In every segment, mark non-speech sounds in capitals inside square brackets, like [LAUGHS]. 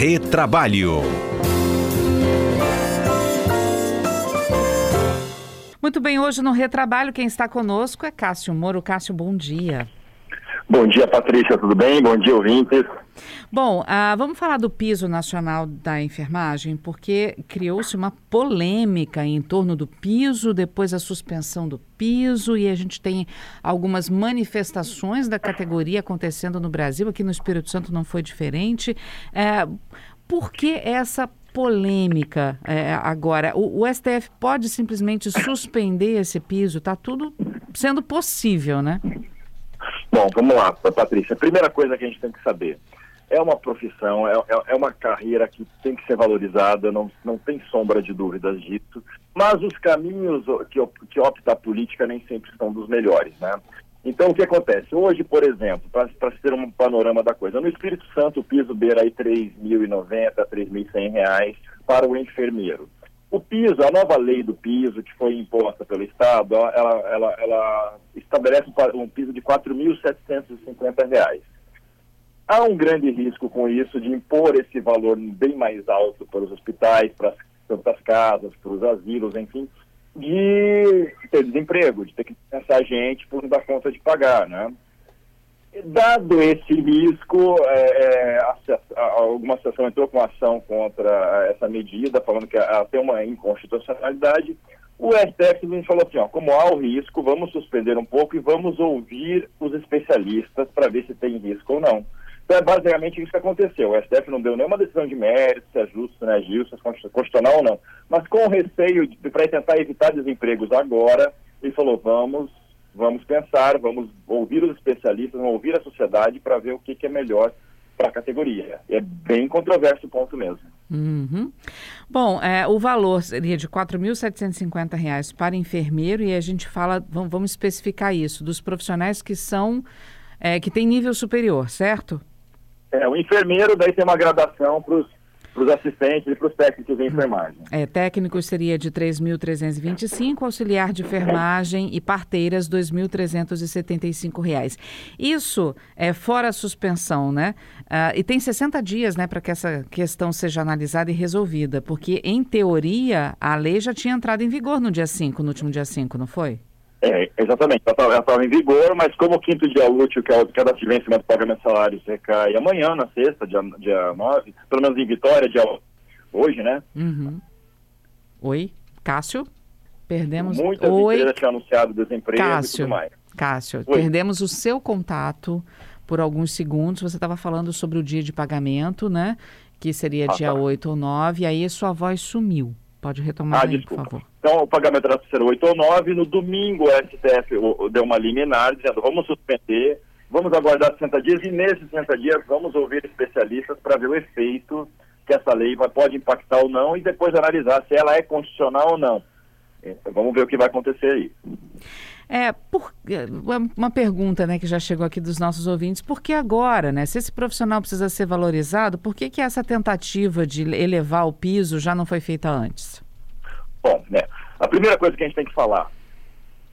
Retrabalho. Muito bem, hoje no Retrabalho, quem está conosco é Cássio Moro. Cássio, bom dia. Bom dia, Patrícia, tudo bem? Bom dia, ouvintes. Bom, uh, vamos falar do piso nacional da enfermagem, porque criou-se uma polêmica em torno do piso, depois a suspensão do piso, e a gente tem algumas manifestações da categoria acontecendo no Brasil, aqui no Espírito Santo não foi diferente. Uh, por que essa polêmica é, agora? O, o, STF pode simplesmente suspender esse piso? Está tudo sendo possível, né? Bom, vamos lá, Patrícia. A primeira coisa que a gente tem que saber é uma profissão, é, é, é uma carreira que tem que ser valorizada, não, não tem sombra de dúvidas disso, mas os caminhos que, que opta a política nem sempre são dos melhores, né? Então, o que acontece? Hoje, por exemplo, para ter um panorama da coisa, no Espírito Santo o piso beira aí R$ 3.090, R$ 3.100 para o enfermeiro. O piso, a nova lei do piso que foi imposta pelo Estado, ela, ela, ela estabelece um piso de R$ 4.750. Há um grande risco com isso de impor esse valor bem mais alto para os hospitais, para as casas, para os asilos, enfim, de ter desemprego, de ter que pensar gente por não dar conta de pagar, né? Dado esse risco, é, é, alguma associação entrou com ação contra essa medida, falando que ela tem uma inconstitucionalidade. O STF falou assim, ó, como há o risco, vamos suspender um pouco e vamos ouvir os especialistas para ver se tem risco ou não. Então é basicamente isso que aconteceu. O STF não deu nenhuma decisão de mérito, se é justo, se não é se é constitucional ou não. Mas com receio para tentar evitar desempregos agora, ele falou, vamos vamos pensar, vamos ouvir os especialistas, vamos ouvir a sociedade para ver o que, que é melhor para a categoria. É bem controverso o ponto mesmo. Uhum. Bom, é, o valor seria de R$ 4.750 para enfermeiro e a gente fala, vamos, vamos especificar isso, dos profissionais que são, é, que têm nível superior, certo? É, o enfermeiro daí tem uma gradação para os para os assistentes e para os técnicos de enfermagem. É, técnicos seria de 3.325, auxiliar de enfermagem e parteiras R$ 2.375. Isso é fora a suspensão, né? Uh, e tem 60 dias, né, para que essa questão seja analisada e resolvida, porque em teoria a lei já tinha entrado em vigor no dia 5, no último dia 5, não foi? É, exatamente. Ela estava em vigor, mas como o quinto dia útil, que é o de cada vencimento do pagamento de salários, recai amanhã, na sexta, dia, dia 9, pelo menos em Vitória, dia hoje, né? Uhum. Oi, Cássio? Perdemos... Muitas Oi. empresas tinham anunciado desemprego Cássio, e tudo mais. Cássio, Oi. perdemos o seu contato por alguns segundos. Você estava falando sobre o dia de pagamento, né? Que seria ah, dia tá. 8 ou 9, e aí sua voz sumiu. Pode retomar ah, aí, desculpa. por favor. Então, o pagamento era ser 8 ou 9. No domingo, o STF deu uma liminar dizendo vamos suspender, vamos aguardar 60 dias e nesses 60 dias vamos ouvir especialistas para ver o efeito que essa lei vai, pode impactar ou não e depois analisar se ela é constitucional ou não. Então, vamos ver o que vai acontecer aí. É, por, é, uma pergunta né, que já chegou aqui dos nossos ouvintes, por que agora, né? Se esse profissional precisa ser valorizado, por que, que essa tentativa de elevar o piso já não foi feita antes? Bom, né, a primeira coisa que a gente tem que falar,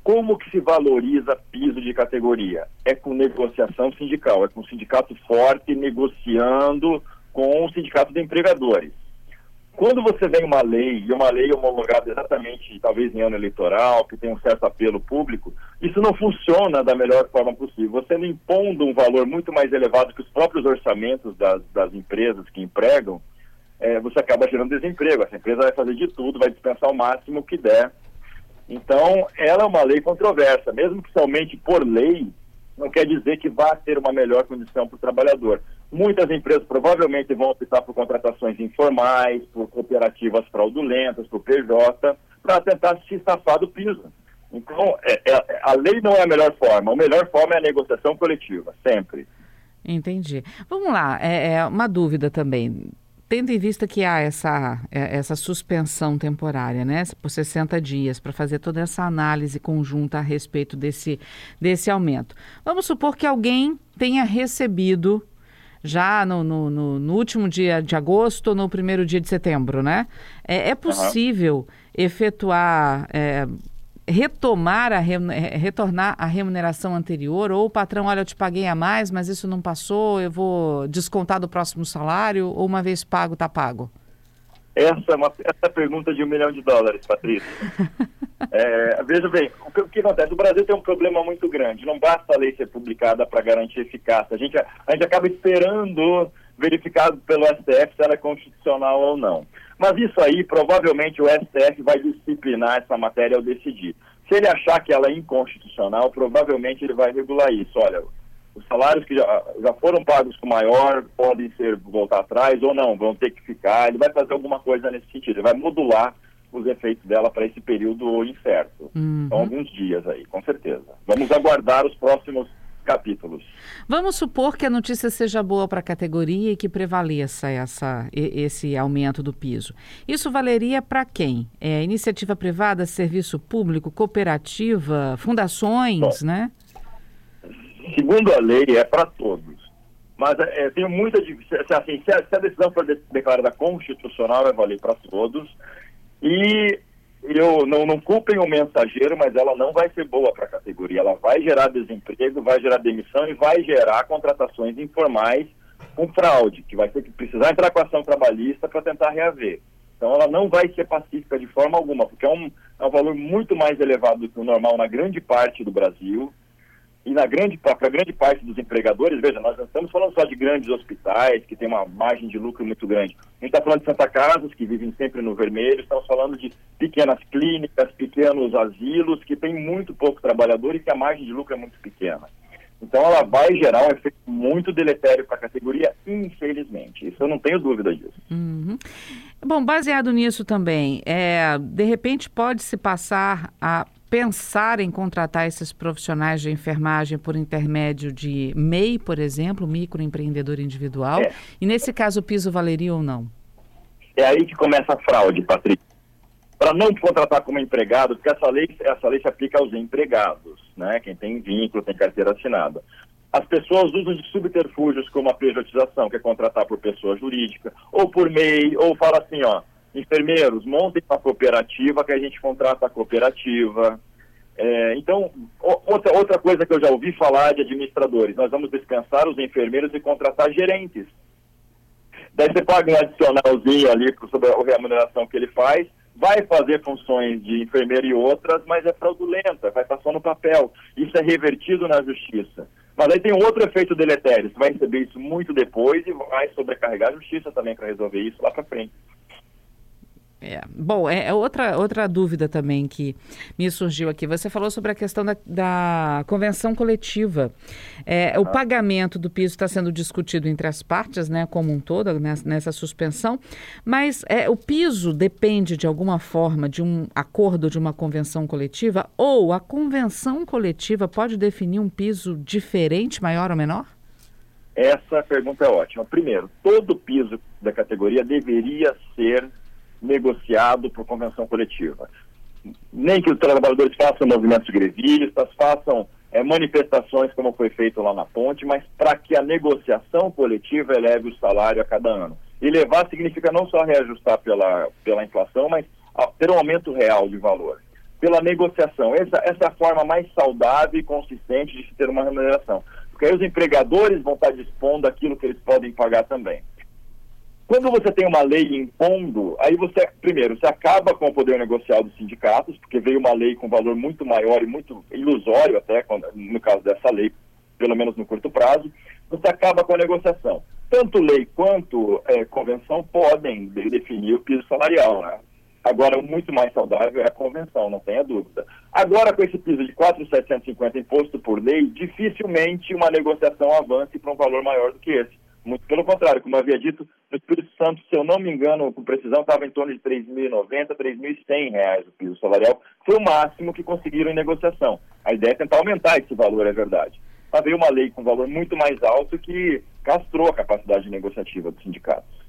como que se valoriza piso de categoria? É com negociação sindical, é com o sindicato forte negociando com o sindicato de empregadores. Quando você vem uma lei, e uma lei homologada exatamente, talvez em ano eleitoral, que tem um certo apelo público, isso não funciona da melhor forma possível. Você não impondo um valor muito mais elevado que os próprios orçamentos das, das empresas que empregam, é, você acaba gerando desemprego. Essa empresa vai fazer de tudo, vai dispensar o máximo que der. Então, ela é uma lei controversa. Mesmo que somente por lei, não quer dizer que vá ter uma melhor condição para o trabalhador. Muitas empresas provavelmente vão optar por contratações informais, por cooperativas fraudulentas, por PJ, para tentar se safar do piso. Então, é, é, a lei não é a melhor forma. A melhor forma é a negociação coletiva, sempre. Entendi. Vamos lá, é, é uma dúvida também. Tendo em vista que há essa, é, essa suspensão temporária, né, por 60 dias, para fazer toda essa análise conjunta a respeito desse, desse aumento. Vamos supor que alguém tenha recebido já no, no, no, no, último dia de agosto ou no primeiro dia de setembro, né? É, é possível uhum. efetuar, é, retomar a retornar a remuneração anterior ou o patrão, olha, eu te paguei a mais, mas isso não passou, eu vou descontar do próximo salário ou uma vez pago, está pago? Essa é uma essa é pergunta de um milhão de dólares, Patrícia. [LAUGHS] é, veja bem, o que, o que, acontece? O Brasil tem um problema muito grande. Não basta a lei ser publicada para garantir eficácia. A gente, a gente acaba esperando verificado pelo STF se ela é constitucional ou não. Mas isso aí, provavelmente, o STF vai disciplinar essa matéria ao decidir. Se ele achar que ela é inconstitucional, provavelmente ele vai regular isso. Olha, os salários que já, já foram pagos com maior podem ser voltar atrás ou não, vão ter que ficar. Ele vai fazer alguma coisa nesse sentido, ele vai modular os efeitos dela para esse período incerto. Uhum. São alguns dias aí, com certeza. Vamos aguardar os próximos capítulos. Vamos supor que a notícia seja boa para a categoria e que prevaleça essa, esse aumento do piso. Isso valeria para quem? É iniciativa privada, serviço público, cooperativa, fundações, Bom, né? segundo a lei, é para todos. Mas é, tem muita. Assim, se, a, se a decisão for declarada constitucional, vai valer para todos. E eu não, não culpem o mensageiro, mas ela não vai ser boa para a categoria. Ela vai gerar desemprego, vai gerar demissão e vai gerar contratações informais com fraude, que vai ter que precisar entrar com ação trabalhista para tentar reaver. Então ela não vai ser pacífica de forma alguma, porque é um, é um valor muito mais elevado do que o normal na grande parte do Brasil e na grande para grande parte dos empregadores, veja, nós não estamos falando só de grandes hospitais que tem uma margem de lucro muito grande. A gente está falando de Santa Casas, que vivem sempre no vermelho, estamos falando de pequenas clínicas, pequenos asilos, que tem muito pouco trabalhador e que a margem de lucro é muito pequena. Então ela vai gerar um efeito muito deletério para a categoria, infelizmente. Isso eu não tenho dúvida disso. Uhum. Bom, baseado nisso também, é, de repente pode se passar a pensar em contratar esses profissionais de enfermagem por intermédio de MEI, por exemplo, microempreendedor individual? É. E nesse caso o piso valeria ou não? É aí que começa a fraude, Patrícia. Para não contratar como empregado, porque essa lei, essa lei se aplica aos empregados, né? Quem tem vínculo, tem carteira assinada. As pessoas usam de subterfúgios como a privatização, que é contratar por pessoa jurídica, ou por MEI, ou fala assim, ó, enfermeiros, montem uma cooperativa que a gente contrata a cooperativa. É, então, outra, outra coisa que eu já ouvi falar de administradores, nós vamos dispensar os enfermeiros e contratar gerentes. Daí você paga um adicionalzinho ali sobre a remuneração que ele faz, vai fazer funções de enfermeiro e outras, mas é fraudulenta, vai estar só no papel. Isso é revertido na justiça. Mas aí tem um outro efeito deletério, você vai receber isso muito depois e vai sobrecarregar a justiça também para resolver isso lá para frente. É, bom, é, é, outra, outra dúvida também que me surgiu aqui. Você falou sobre a questão da, da convenção coletiva. É, o pagamento do piso está sendo discutido entre as partes, né, como um todo, nessa, nessa suspensão, mas é, o piso depende de alguma forma de um acordo de uma convenção coletiva ou a convenção coletiva pode definir um piso diferente, maior ou menor? Essa pergunta é ótima. Primeiro, todo piso da categoria deveria ser negociado por convenção coletiva. Nem que os trabalhadores façam movimentos grevistas, façam é, manifestações como foi feito lá na ponte, mas para que a negociação coletiva eleve o salário a cada ano. E levar significa não só reajustar pela, pela inflação, mas a, ter um aumento real de valor. Pela negociação. Essa, essa é a forma mais saudável e consistente de se ter uma remuneração. Porque aí os empregadores vão estar dispondo aquilo que eles podem pagar também. Quando você tem uma lei impondo, aí você, primeiro, você acaba com o poder negocial dos sindicatos, porque veio uma lei com valor muito maior e muito ilusório até, no caso dessa lei, pelo menos no curto prazo, você acaba com a negociação. Tanto lei quanto é, convenção podem definir o piso salarial, né? Agora, muito mais saudável é a convenção, não tenha dúvida. Agora, com esse piso de 4,750 imposto por lei, dificilmente uma negociação avance para um valor maior do que esse. Muito pelo contrário, como havia dito, no Espírito Santo, se eu não me engano, com precisão, estava em torno de R$ 3.090, R$ 3.100 o piso salarial. Foi o máximo que conseguiram em negociação. A ideia é tentar aumentar esse valor, é verdade. Mas veio uma lei com valor muito mais alto que castrou a capacidade negociativa dos sindicatos.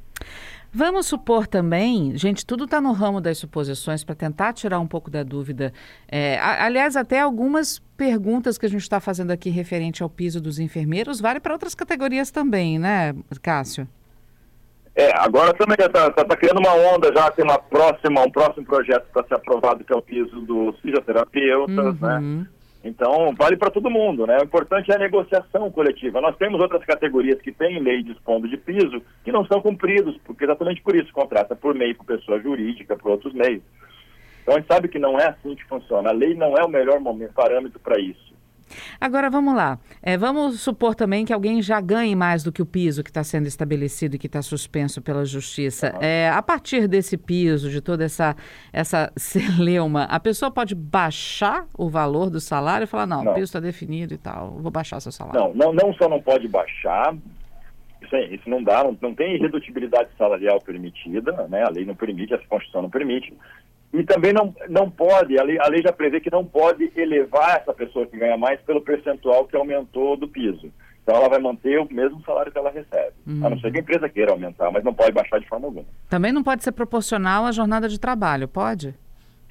Vamos supor também, gente, tudo está no ramo das suposições para tentar tirar um pouco da dúvida. É, aliás, até algumas perguntas que a gente está fazendo aqui referente ao piso dos enfermeiros vale para outras categorias também, né, Cássio? É, agora também está tá, tá criando uma onda já, tem uma próxima, um próximo projeto para ser aprovado, que é o piso dos fisioterapeutas, né? Então, vale para todo mundo, né? O importante é a negociação coletiva. Nós temos outras categorias que têm lei dispondo de piso que não são cumpridos, porque exatamente por isso contrata por meio por pessoa jurídica, por outros meios. Então, a gente sabe que não é assim que funciona. A lei não é o melhor momento, parâmetro para isso. Agora vamos lá. É, vamos supor também que alguém já ganhe mais do que o piso que está sendo estabelecido e que está suspenso pela justiça. É, a partir desse piso, de toda essa, essa [LAUGHS] celeuma, a pessoa pode baixar o valor do salário e falar, não, Não. o piso está definido e tal, vou baixar seu salário. Não, não, não só não pode baixar, isso, é- isso não dá, não, não tem irredutibilidade salarial permitida, né? A lei não permite, a Constituição não permite. E também não, não pode, a lei, a lei já prevê que não pode elevar essa pessoa que ganha mais pelo percentual que aumentou do piso. Então ela vai manter o mesmo salário que ela recebe. A não ser que a empresa queira aumentar, mas não pode baixar de forma alguma. Também não pode ser proporcional à jornada de trabalho, pode?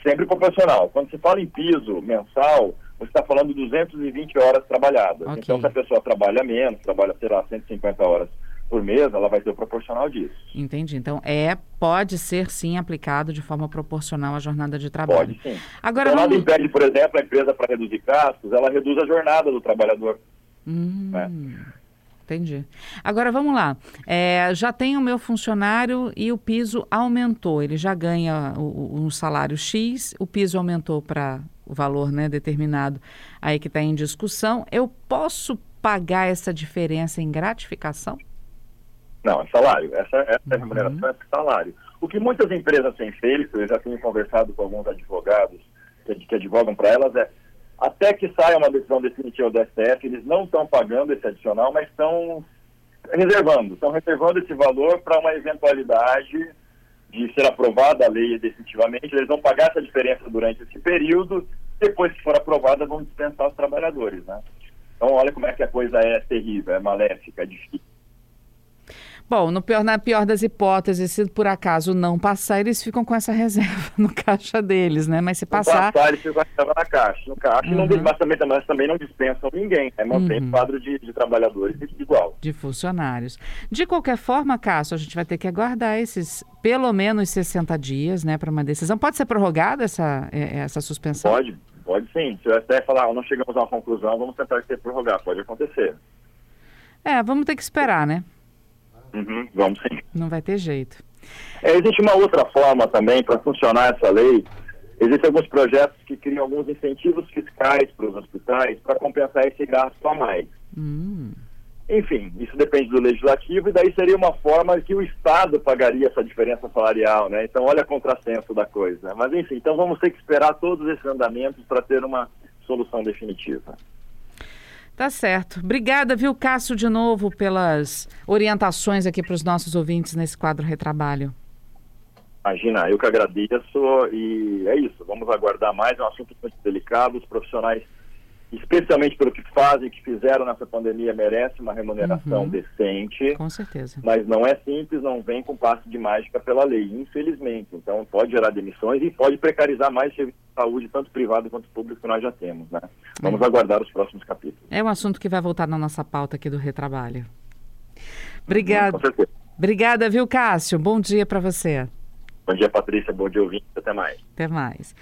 Sempre proporcional. Quando se fala em piso mensal, você está falando de 220 horas trabalhadas. Ok. Então, se a pessoa trabalha menos, trabalha, sei lá, 150 horas por mês, ela vai ter o proporcional disso. Entendi. Então, é, pode ser sim aplicado de forma proporcional à jornada de trabalho. Pode sim. Agora Então, nada vamos... impede, por exemplo, a empresa para reduzir gastos, ela reduz a jornada do trabalhador. Hum, né? Entendi. Agora vamos lá. É, já tem o meu funcionário e o piso aumentou. Ele já ganha um salário X, o piso aumentou para o valor né, determinado aí que está em discussão. Eu posso pagar essa diferença em gratificação? Não, é salário. Essa, essa é Uhum. remuneração, é salário. O que muitas empresas têm feito, eu já tenho conversado com alguns advogados que, que advogam para elas, é até que saia uma decisão definitiva do STF, eles não estão pagando esse adicional, mas estão reservando, estão reservando esse valor para uma eventualidade de ser aprovada a lei definitivamente, eles vão pagar essa diferença durante esse período, depois que for aprovada vão dispensar os trabalhadores, né? Então olha como é que a coisa é terrível, é maléfica, é difícil. Bom, no pior, na pior das hipóteses, se por acaso não passar, eles ficam com essa [LAUGHS] reserva no caixa deles, né? Mas se passar, passar, ele fica na caixa. No caixa, não, Uhum. mas, também, mas também não dispensam ninguém. É mantém Uhum. o quadro de, de trabalhadores igual. de funcionários. De qualquer forma, Cássio, a gente vai ter que aguardar esses pelo menos 60 dias, né, para uma decisão. Pode ser prorrogada essa, é, essa suspensão? Pode, pode sim. Se o STF falar, "Ah, não chegamos a uma conclusão, vamos tentar ser prorrogar. Pode acontecer. É, vamos ter que esperar, né? Uhum, vamos sim. Não vai ter jeito. É, existe uma outra forma também para funcionar essa lei. Existem alguns projetos que criam alguns incentivos fiscais para os hospitais para compensar esse gasto a mais. Hum, Enfim, isso depende do legislativo e daí seria uma forma que o Estado pagaria essa diferença salarial, né? Então olha a contrassenso da coisa. Mas enfim, então vamos ter que esperar todos esses andamentos para ter uma solução definitiva. Tá certo. Obrigada, viu, Cássio, de novo, pelas orientações aqui para os nossos ouvintes nesse quadro Retrabalho. Imagina, eu que agradeço e é isso. Vamos aguardar mais, é um assunto muito delicado. Os profissionais, especialmente pelo que fazem, que fizeram nessa pandemia, merecem uma remuneração Uhum. decente. Com certeza. Mas não é simples, não vem com passe de mágica pela lei, infelizmente. Então pode gerar demissões e pode precarizar mais serviço de saúde, tanto privado quanto público, que nós já temos. Né? Vamos aguardar os próximos capítulos. É um assunto que vai voltar na nossa pauta aqui do Retrabalho. Obrigada. Com certeza. Obrigada, viu, Cássio? Bom dia para você. Bom dia, Patrícia. Bom dia, ouvinte. Até mais. Até mais.